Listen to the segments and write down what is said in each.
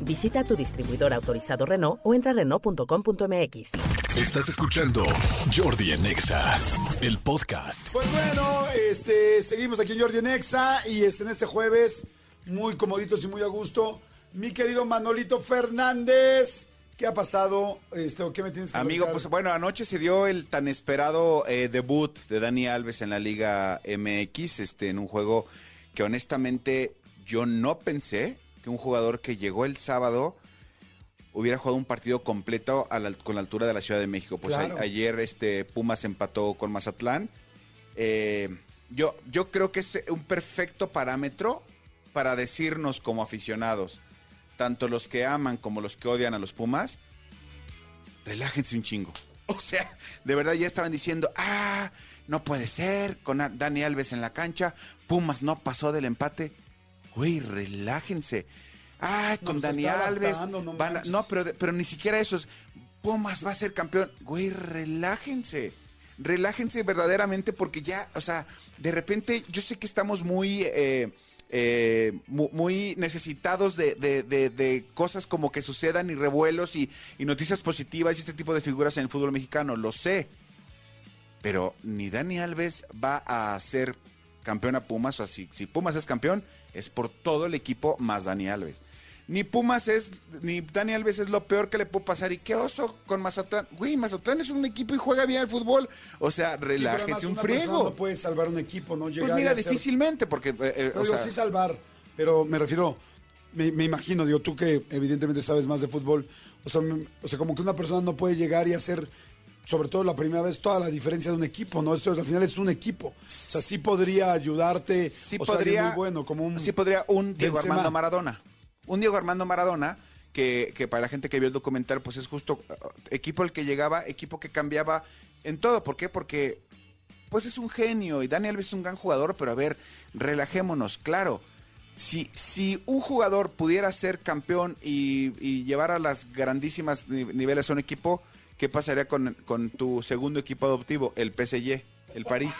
Visita tu distribuidor autorizado Renault o entra a Renault.com.mx. Estás escuchando Jordi en Exa, el podcast. Pues bueno, este, seguimos aquí en Jordi en Exa y este, en este jueves, muy comoditos y muy a gusto, mi querido Manolito Fernández. ¿Qué ha pasado? Este, ¿o ¿Qué me tienes que Amigo, pues bueno, anoche se dio el tan esperado eh, debut de Dani Alves en la Liga MX, este, en un juego que honestamente yo no pensé que un jugador que llegó el sábado hubiera jugado un partido completo a la- con la altura de la Ciudad de México. Pues Claro. a- ayer este Pumas empató con Mazatlán. Eh, yo, yo creo que es un perfecto parámetro para decirnos como aficionados, tanto los que aman como los que odian a los Pumas, relájense un chingo. O sea, de verdad ya estaban diciendo, ah, no puede ser, con Dani Alves en la cancha, Pumas no pasó del empate. Güey, relájense. Ah, No, con se Dani Alves. no van a- manches. no, pero, pero ni siquiera eso es, Pumas va a ser campeón. Güey, relájense. Relájense verdaderamente porque ya, o sea, de repente yo sé que estamos muy... eh, eh, mu- muy necesitados de, de- de- de cosas como que sucedan y revuelos y, y noticias positivas y este tipo de figuras en el fútbol mexicano, lo sé. Pero ni Dani Alves va a ser campeón a Pumas, o sea, si, si Pumas es campeón, es por todo el equipo más Dani Alves. Ni Pumas es, ni Dani Alves es lo peor que le puede pasar. ¿Y qué oso con Mazatlán? Güey, Mazatlán es un equipo y juega bien al fútbol. O sea, Sí, relájense un una persona friego. No puede salvar un equipo, ¿no? Llegar Pues mira, hacer- difícilmente, porque... eh, eh, No o digo, sea, sí salvar, pero me refiero, me, me imagino, digo, tú que evidentemente sabes más de fútbol, o sea, me- o sea, como que una persona no puede llegar y hacer, sobre todo la primera vez, toda la diferencia de un equipo, ¿no? Esto al final es un equipo. O sea, sí podría ayudarte, sí o sea, podría, muy bueno, como un... sí podría un Diego Benzema. Armando Maradona. Un Diego Armando Maradona que, que para la gente que vio el documental, pues es justo uh, equipo el que llegaba, equipo que cambiaba en todo. ¿Por qué? Porque pues es un genio y Dani Alves es un gran jugador, pero a ver, relajémonos, claro. Si, si un jugador pudiera ser campeón y, y llevar a las grandísimas ni- niveles a un equipo, ¿qué pasaría con, con tu segundo equipo adoptivo, el PSG, el París?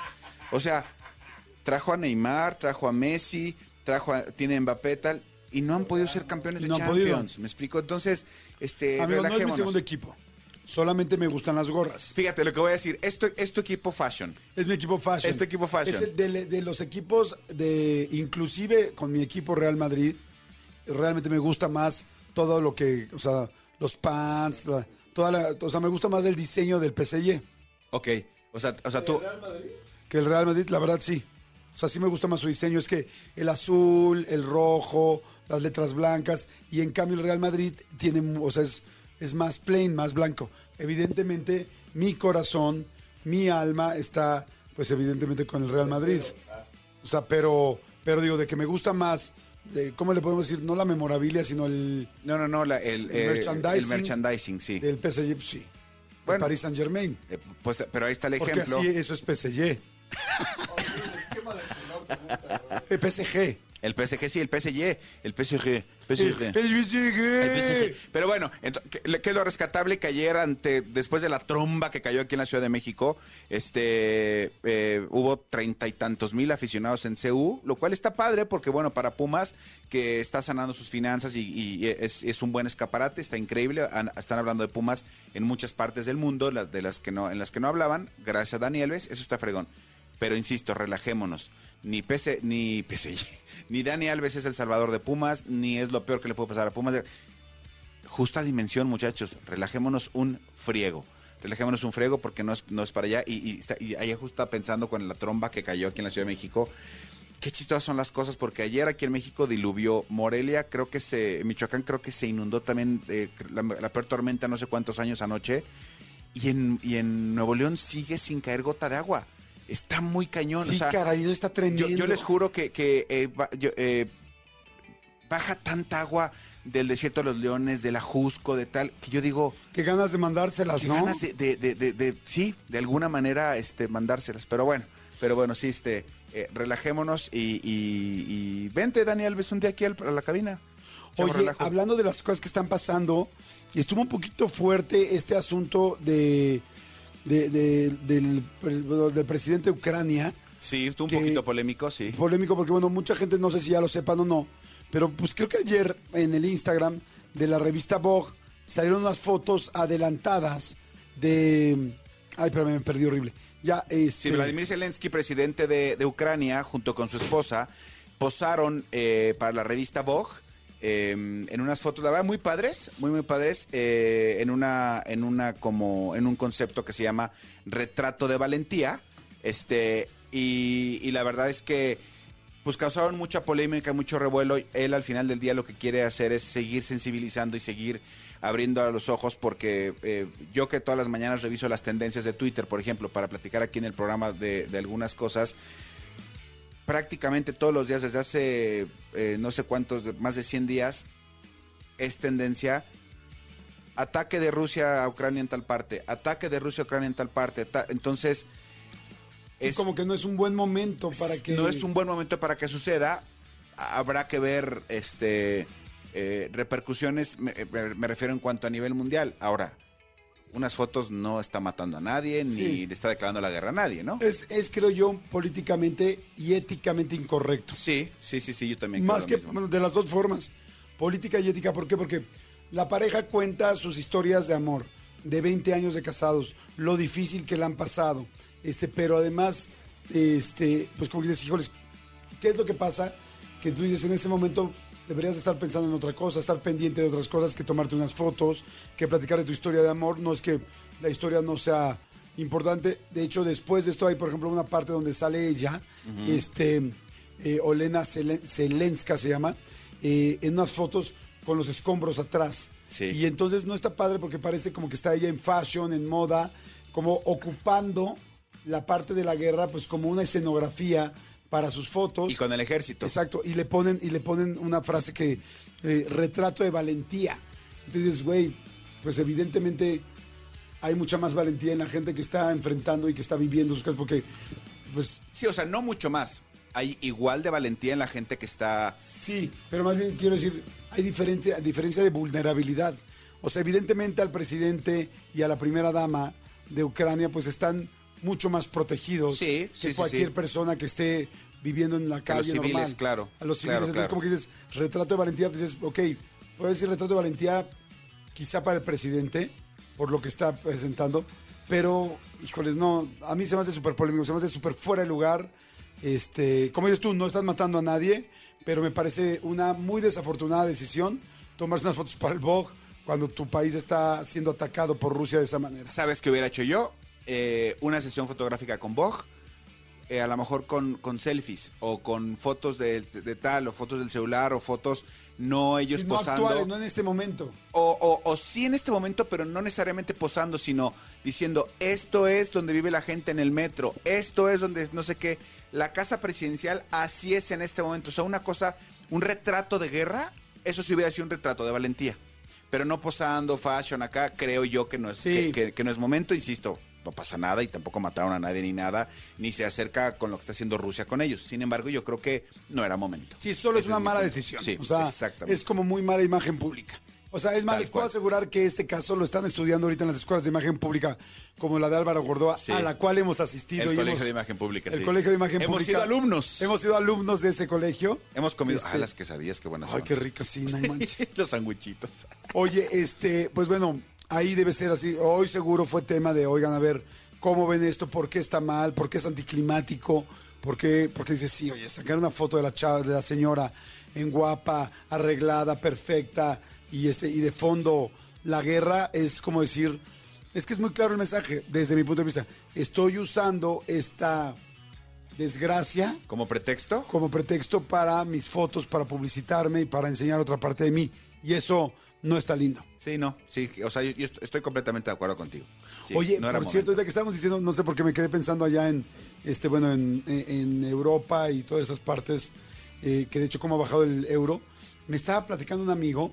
O sea, trajo a Neymar, trajo a Messi, trajo a, tiene Mbappé tal, y no han podido ser campeones de No. Champions. ¿Me explico? Entonces, este, Amigo, no es mi segundo equipo. Solamente me gustan las gorras. Fíjate lo que voy a decir. Esto es tu equipo fashion. Es mi equipo fashion. Es tu equipo fashion. Es el de, de los equipos de, inclusive con mi equipo Real Madrid, realmente me gusta más todo lo que, o sea, los pants, la- toda la, o sea, me gusta más el diseño del PSG Ok. O sea, o sea tú. que el Real Madrid, la verdad sí. O sea, sí me gusta más su diseño. Es que el azul, el rojo, las letras blancas. Y en cambio el Real Madrid tiene, o sea, es, es más plain, más blanco. Evidentemente, mi corazón, mi alma está, pues evidentemente con el Real Madrid. O sea, pero, pero digo, de que me gusta más, ¿cómo le podemos decir? No la memorabilia, sino el No, no, no. la- el, El eh, merchandising. el merchandising, sí. del PSG, pues sí. Bueno. Paris Saint Germain. Eh, pues, pero ahí está el Porque ejemplo. así eso es PSG. El PSG. El PSG, sí, el PSG. El PSG. El, PSG. el El PSG. PSG. Pero bueno, ento- ¿qué qué es lo rescatable que ayer, ante, después de la tromba que cayó aquí en la Ciudad de México, este, eh, hubo treinta y tantos mil aficionados en CU, lo cual está padre porque, bueno, para Pumas, que está sanando sus finanzas y, y es, es un buen escaparate, está increíble. Han- están hablando de Pumas en muchas partes del mundo, las de las que no, en las que no hablaban, gracias a Dani Alves, eso está fregón. Pero insisto, relajémonos. Ni PC, ni PSG, ni Dani Alves es el salvador de Pumas, ni es lo peor que le puede pasar a Pumas. Justa dimensión, muchachos. Relajémonos un friego. Relajémonos un friego porque no es, no es para allá. Y, y, y ahí justo pensando con la tromba que cayó aquí en la Ciudad de México. Qué chistosas son las cosas porque ayer aquí en México diluvió Morelia, creo que se, Michoacán creo que se inundó también eh, la, la peor tormenta no sé cuántos años anoche. Y en, y en Nuevo León sigue sin caer gota de agua. Está muy cañón. Sí, o sea, caray, eso está yo, tremendo. yo les juro que, que, eh, yo, eh, baja tanta agua del desierto de los leones, de la Jusco, de tal, que yo digo, Qué ganas de mandárselas, qué ¿no? ganas de, de- de- sí, de alguna manera, este, mandárselas. Pero bueno, pero bueno, sí, este, eh, relajémonos y, y- y vente, Dani Alves, un día aquí al- a la cabina. Oye, relajo. hablando de las cosas que están pasando, estuvo un poquito fuerte este asunto de, de- de- del, presidente de Ucrania. Sí, estuvo un poquito polémico, sí. Polémico porque, bueno, mucha gente no sé si ya lo sepan o no, pero pues creo que ayer en el Instagram de la revista Vogue salieron unas fotos adelantadas de... Ay, pero me perdí horrible. Ya, este... Sí, Vladimir Zelensky, presidente de, de Ucrania, junto con su esposa, posaron eh, para la revista Vogue eh, en unas fotos, la verdad, muy padres, muy, muy padres, eh, en una, en una como, en un concepto que se llama retrato de valentía, este, y, y la verdad es que pues causaron mucha polémica, mucho revuelo. Él al final del día lo que quiere hacer es seguir sensibilizando y seguir abriendo a los ojos porque eh, yo que todas las mañanas reviso las tendencias de Twitter, por ejemplo, para platicar aquí en el programa de, de algunas cosas, prácticamente todos los días desde hace eh, no sé cuántos, más de 100 días, es tendencia ataque de Rusia a Ucrania en tal parte, ataque de Rusia a Ucrania en tal parte. ta- entonces, sí, es- como que no es un buen momento para que... no es un buen momento para que suceda. Habrá que ver este eh, repercusiones, me refiero en cuanto a nivel mundial. Ahora, unas fotos no está matando a nadie, ni le está declarando la guerra a nadie, ¿no? Es, es, creo yo, políticamente y éticamente incorrecto. Sí, sí, sí, sí, yo también creo Más lo que mismo. de las dos formas, política y ética. ¿Por qué? Porque la pareja cuenta sus historias de amor, de 20 años de casados, lo difícil que le han pasado. Este, pero además, este, pues como que dices, híjoles, ¿qué es lo que pasa? Que tú dices, en este momento deberías estar pensando en otra cosa, estar pendiente de otras cosas, que tomarte unas fotos, que platicar de tu historia de amor. No es que la historia no sea importante. De hecho, después de esto hay, por ejemplo, una parte donde sale ella, este, eh, Olena Zelen- Zelenska se llama, eh, en unas fotos con los escombros atrás. Sí. Y entonces no está padre porque parece como que está ella en fashion, en moda, como ocupando la parte de la guerra, pues como una escenografía para sus fotos. Y con el ejército. Exacto, y le ponen, y le ponen una frase que, eh, retrato de valentía. Entonces, güey, pues evidentemente hay mucha más valentía en la gente que está enfrentando y que está viviendo sus cosas, porque, pues, Sí, o sea, no mucho más. Hay igual de valentía en la gente que está... sí, pero más bien quiero decir, hay diferente, diferencia de vulnerabilidad. O sea, evidentemente al presidente y a la primera dama de Ucrania, pues están mucho más protegidos Sí, que sí, cualquier sí. persona que esté viviendo en la Que los calle civiles, normal. claro, A los civiles. claro, Entonces, claro. como que dices, retrato de valentía, dices, ok, puede decir retrato de valentía quizá para el presidente, por lo que está presentando, pero, híjoles, no, a mí se me hace súper polémico, se me hace súper fuera de lugar. Este, como dices tú, no estás matando a nadie, pero me parece una muy desafortunada decisión tomarse unas fotos para el Vogue cuando tu país está siendo atacado por Rusia de esa manera. ¿Sabes qué hubiera hecho yo? Eh, una sesión fotográfica con Vogue, eh, a lo mejor con, con selfies o con fotos de, de tal o fotos del celular o fotos no ellos no posando. actuales, no en este momento. O, o- o sí en este momento, pero no necesariamente posando, sino diciendo, esto es donde vive la gente en el metro, esto es donde no sé qué, la casa presidencial así es en este momento. O sea, una cosa, un retrato de guerra, eso sí hubiera sido un retrato de valentía. Pero no posando, fashion acá, creo yo que no es, Sí. que, que- que no es momento, insisto. No pasa nada y tampoco mataron a nadie ni nada, ni se acerca con lo que está haciendo Rusia con ellos. Sin embargo, yo creo que no era momento. Sí, solo es una mala punto. decisión. Sí, o sea, exactamente. es como muy mala imagen pública. O sea, es más, Tal les puedo cual. asegurar que este caso lo están estudiando ahorita en las escuelas de imagen pública, como la de Álvaro Gordoa, Sí. a la cual hemos asistido. El y Colegio hemos- de Imagen Pública, El sí. Colegio de Imagen Hemos Pública. sido alumnos. Hemos sido alumnos de ese colegio. Hemos comido. Este- Ah, las quesadillas, qué buenas Ay, son. qué rico, sí, no manches. Los sandwichitos. Oye, este, pues bueno, ahí debe ser así. Hoy seguro fue tema de, oigan, a ver, ¿cómo ven esto? ¿Por qué está mal? ¿Por qué es anticlimático? ¿Por qué? Porque dice, sí, oye, sacar una foto de la chava, de la señora en guapa, arreglada, perfecta, y este, y de fondo la guerra es como decir, es que es muy claro el mensaje, desde mi punto de vista. Estoy usando esta desgracia ¿Como pretexto? como pretexto para mis fotos, para publicitarme y para enseñar otra parte de mí. Y eso no está lindo. Sí, no. Sí, o sea, yo, yo est- estoy completamente de acuerdo contigo. Sí, Oye, no por cierto, momento. ahorita que estábamos diciendo, no sé por qué me quedé pensando allá en, este, bueno, en, en- en Europa y todas esas partes, eh, que de hecho cómo ha bajado el euro. Me estaba platicando un amigo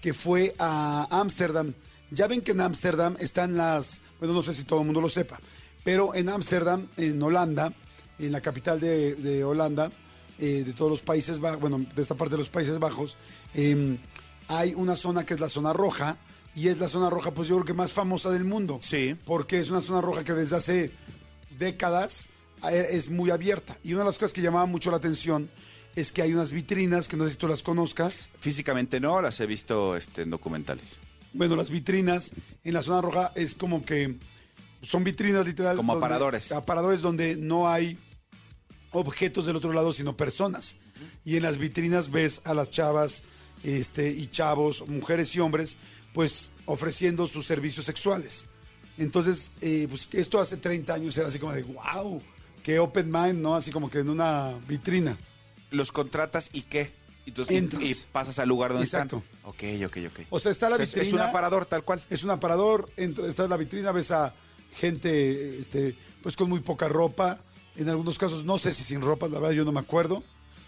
que fue a Ámsterdam. Ya ven que en Ámsterdam están las, bueno, no sé si todo el mundo lo sepa, pero en Ámsterdam, en Holanda, en la capital de, de Holanda, eh, de todos los Países Bajos, bueno, de esta parte de los Países Bajos, eh, hay una zona que es la zona roja, y es la zona roja, pues yo creo que más famosa del mundo. Sí. Porque es una zona roja que desde hace décadas eh, es muy abierta. Y una de las cosas que llamaba mucho la atención es que hay unas vitrinas, que no sé si tú las conozcas. Físicamente no, las he visto este, en documentales. Bueno, las vitrinas en la zona roja es como que son vitrinas literal. Como donde- aparadores. Aparadores donde no hay objetos del otro lado, sino personas. Y en las vitrinas ves a las chavas este, y chavos, mujeres y hombres, pues ofreciendo sus servicios sexuales. Entonces, eh, pues esto hace 30 años era así como de, wow, qué open mind, ¿no? Así como que en una vitrina. Los contratas y qué? Y, tú- Entras. y pasas al lugar donde Exacto. están. Ok, ok, ok. O sea, está la O sea, es- vitrina. Es un aparador tal cual. Es un aparador, entra, está en la vitrina, ves a gente este, pues con muy poca ropa, en algunos casos no sé si sin ropa, la verdad yo no me acuerdo,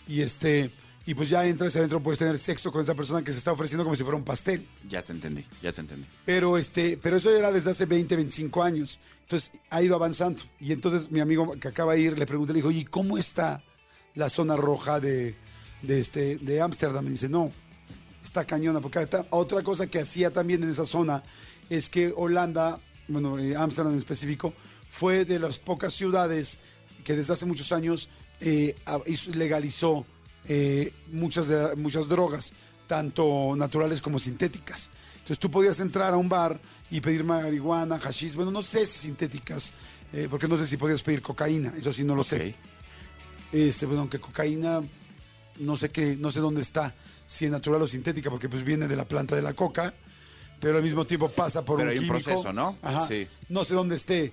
y este y pues ya entras adentro, puedes tener sexo con esa persona que se está ofreciendo como si fuera un pastel. Ya te entendí, ya te entendí. Pero este, pero eso era desde hace 20, 25 años. Entonces ha ido avanzando. Y entonces mi amigo que acaba de ir le pregunté, le dijo, ¿y cómo está la zona roja de, de este, de Ámsterdam? Y dice, no, está cañona. Porque está- otra cosa que hacía también en esa zona es que Holanda, bueno, eh, Ámsterdam en específico, fue de las pocas ciudades que desde hace muchos años eh, legalizó eh, muchas, de- muchas drogas, tanto naturales como sintéticas. Entonces tú podías entrar a un bar y pedir marihuana, hashish, bueno, no sé si sintéticas, eh, porque no sé si podías pedir cocaína, eso sí no lo sé. Este, bueno, aunque cocaína, no sé qué, no sé dónde está, si es natural o sintética, porque pues viene de la planta de la coca, pero al mismo tiempo pasa por Pero un hay un proceso, ¿no? Ajá. Sí. No sé dónde esté,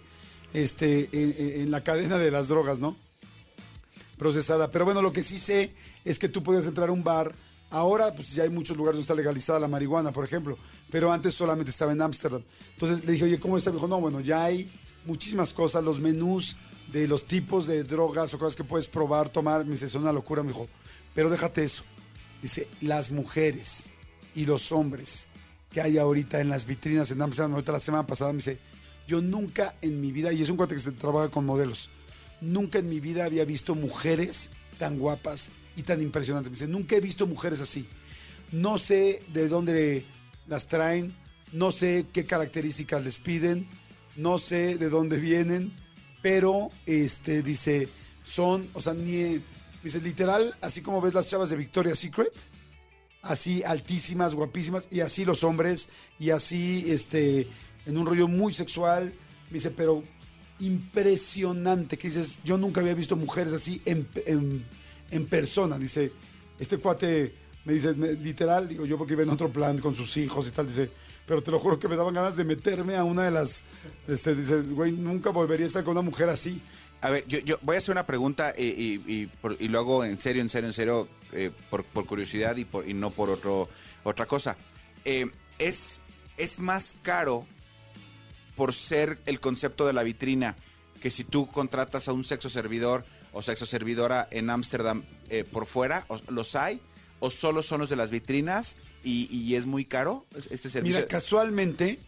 este, en- en la cadena de las drogas, ¿no? Procesada. Pero bueno, lo que sí sé es que tú podías entrar a un bar. Ahora, pues ya hay muchos lugares donde está legalizada la marihuana, por ejemplo. Pero antes solamente estaba en Ámsterdam. Entonces le dije, oye, ¿cómo está? Me dijo, no, bueno, ya hay muchísimas cosas, los menús de los tipos de drogas o cosas que puedes probar, tomar. Me dice, es una locura, me dijo. Pero déjate eso. Dice, las mujeres y los hombres que hay ahorita en las vitrinas en Amsterdam, ahorita la semana pasada me dice, yo nunca en mi vida, y es un cuate que se trabaja con modelos, nunca en mi vida había visto mujeres tan guapas y tan impresionantes. Me dice, nunca he visto mujeres así. No sé de dónde las traen, no sé qué características les piden, no sé de dónde vienen, pero este dice, son, o sea, ni dice literal, así como ves las chavas de Victoria's Secret, así altísimas, guapísimas, y así los hombres, y así este, en un rollo muy sexual, me dice, pero impresionante, que dices, yo nunca había visto mujeres así en, en, en persona, dice, este cuate me dice, me- literal, digo yo porque iba en otro plan con sus hijos y tal, dice, pero te lo juro que me daban ganas de meterme a una de las, este, dice, güey, nunca volvería a estar con una mujer así. A ver, yo, yo voy a hacer una pregunta y, y- lo hago en serio, en serio, en serio, eh, por, por curiosidad y, por, no por otro, otra cosa. Eh, ¿es, ¿Es más caro por ser el concepto de la vitrina que si tú contratas a un sexo servidor o sexo servidora en Ámsterdam eh, por fuera? ¿O- ¿Los hay? ¿O solo son los de las vitrinas y, y es muy caro este servicio? Mira, casualmente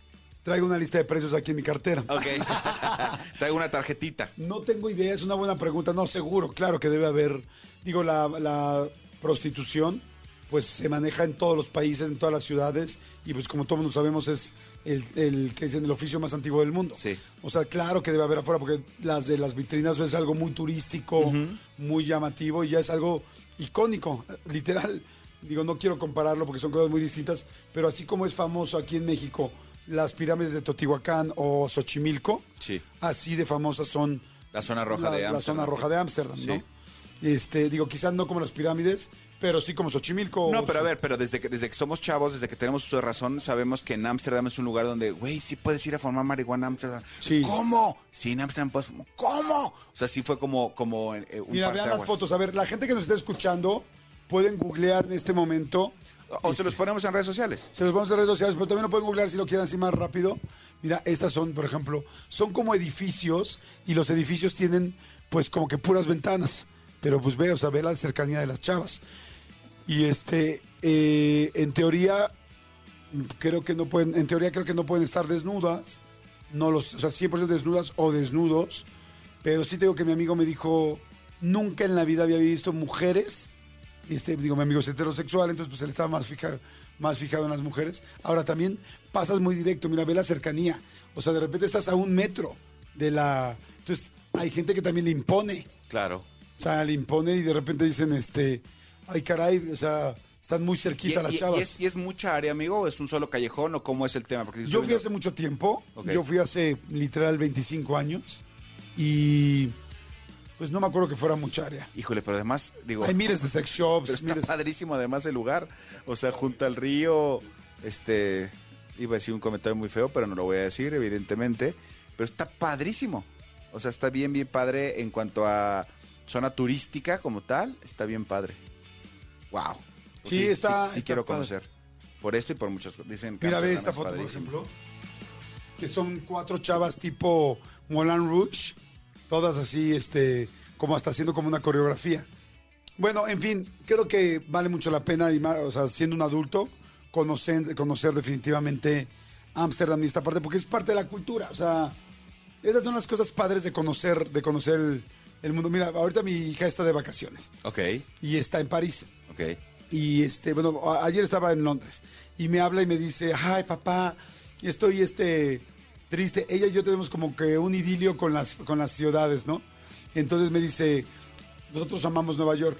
traigo una lista de precios aquí en mi cartera. Ok. Traigo una tarjetita. No tengo idea, es una buena pregunta. No, seguro, claro que debe haber. Digo, la, la prostitución, pues se maneja en todos los países, en todas las ciudades, y pues como todos sabemos, es el, el que es el oficio más antiguo del mundo. Sí. O sea, claro que debe haber afuera, porque las de las vitrinas es algo muy turístico, muy llamativo, y ya es algo icónico, literal. Digo, no quiero compararlo porque son cosas muy distintas, pero así como es famoso aquí en México las pirámides de Teotihuacán o Xochimilco, Sí. así de famosas son La zona roja la, de la Ámsterdam. zona roja de Ámsterdam, Sí. Este, digo, quizás no como las pirámides, pero sí como Xochimilco. No, pero a ver, pero desde que, desde que somos chavos, desde que tenemos uso de razón, sabemos que en Ámsterdam es un lugar donde, güey, sí puedes ir a formar marihuana en Ámsterdam. Sí. ¿Cómo? Sí, en Ámsterdam puedes fumar. ¿Cómo? O sea, sí fue como, como eh, un Mira, vean las fotos. A ver, la gente que nos está escuchando pueden googlear en este momento. O se los ponemos en redes sociales. Se los vamos a redes sociales, pero también lo pueden googlear si lo quieren así más rápido. Mira, estas son, por ejemplo, son como edificios y los edificios tienen pues como que puras ventanas. Pero pues ve, o sea, ve la cercanía de las chavas. Y este, eh, en teoría, creo que no pueden, en teoría creo que no pueden estar desnudas, no los, o sea, 100% desnudas o desnudos, pero sí tengo que mi amigo me dijo, nunca en la vida había visto mujeres, este, digo, mi amigo es heterosexual, entonces pues él estaba más fijado, más fijado en las mujeres. Ahora también pasas muy directo, mira, ve la cercanía, o sea, de repente estás a un metro de la, entonces hay gente que también le impone, Claro. O sea, le impone y de repente dicen, este, ay caray, o sea, están muy ¿Y, cerquita las y- y chavas. es, y es mucha área, amigo? ¿O es un solo callejón o cómo es el tema? Porque Yo fui hace mucho tiempo, yo fui hace literal 25 años y pues no me acuerdo que fuera mucha área. Híjole, pero además, digo... Hay miles de sex Pero shops, está miles... padrísimo además el lugar. O sea, junto al río, este, iba a decir un comentario muy feo, pero no lo voy a decir, evidentemente. Pero está padrísimo. O sea, está bien, bien padre en cuanto a zona turística como tal. Está bien padre. Wow. Sí, está- Sí, sí está quiero padre. conocer. Por esto y por muchos. Dicen que Mira, ve esta es foto, por ejemplo, que son cuatro chavas tipo Moulin Rouge, todas así, este, como hasta haciendo como una coreografía. Bueno, en fin, creo que vale mucho la pena, y más, o sea, siendo un adulto, conocer, conocer definitivamente Ámsterdam y esta parte, porque es parte de la cultura. O sea, esas son las cosas padres de conocer, de conocer el, el mundo. Mira, ahorita mi hija está de vacaciones Ok, y está en París. ok. Y este, bueno, ayer estaba en Londres y me habla y me dice, ay papá, estoy este triste. Ella y yo tenemos como que un idilio con las, con las ciudades, ¿no? Entonces me dice, nosotros amamos Nueva York.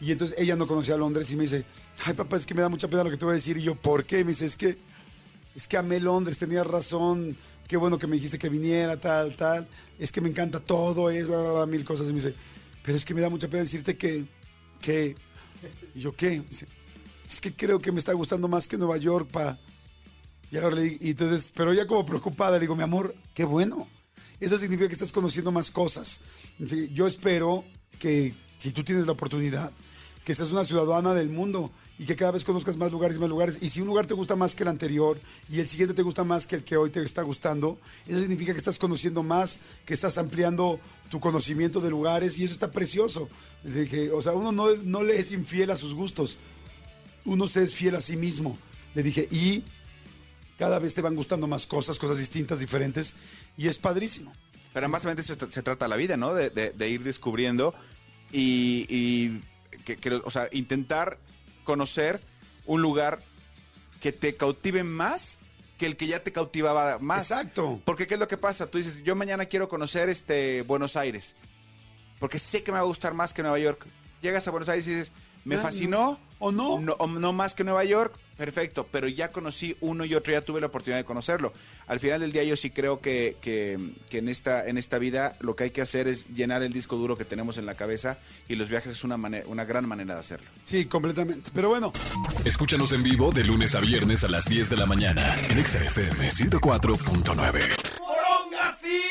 Y entonces ella no conocía Londres y me dice, ay papá, es que me da mucha pena lo que te voy a decir. Y yo, ¿por qué? Me dice, es que, es que amé Londres, tenías razón, qué bueno que me dijiste que viniera, tal, tal. Es que me encanta todo, es, mil cosas. Y me dice, pero es que me da mucha pena decirte que, que, y yo, ¿qué? Dice, es que creo que me está gustando más que Nueva York, pa. Y ahora le y entonces, pero ya como preocupada, le digo, mi amor, qué bueno. Eso significa que estás conociendo más cosas. Yo espero que, si tú tienes la oportunidad, que seas una ciudadana del mundo y que cada vez conozcas más lugares y más lugares. Y si un lugar te gusta más que el anterior y el siguiente te gusta más que el que hoy te está gustando, eso significa que estás conociendo más, que estás ampliando tu conocimiento de lugares y eso está precioso. Dije, o sea, uno no, no le es infiel a sus gustos, uno se es fiel a sí mismo. Le dije, y cada vez te van gustando más cosas, cosas distintas, diferentes, y es padrísimo. Pero también de eso se trata la vida, ¿no? De, ir descubriendo y que, que, o sea, intentar conocer un lugar que te cautive más que el que ya te cautivaba más. Exacto. Porque ¿qué es lo que pasa? Tú dices, yo mañana quiero conocer este Buenos Aires. Porque sé que me va a gustar más que Nueva York. Llegas a Buenos Aires y dices, me fascinó. ¿O no? o no más que Nueva York. Perfecto, pero ya conocí uno y otro, ya tuve la oportunidad de conocerlo. Al final del día yo sí creo que, que- que en, esta, en esta vida lo que hay que hacer es llenar el disco duro que tenemos en la cabeza y los viajes es una, mane- una gran manera de hacerlo. Sí, completamente. Pero bueno, Escúchanos en vivo de lunes a viernes a las 10 de la mañana en Exa FM 104.9.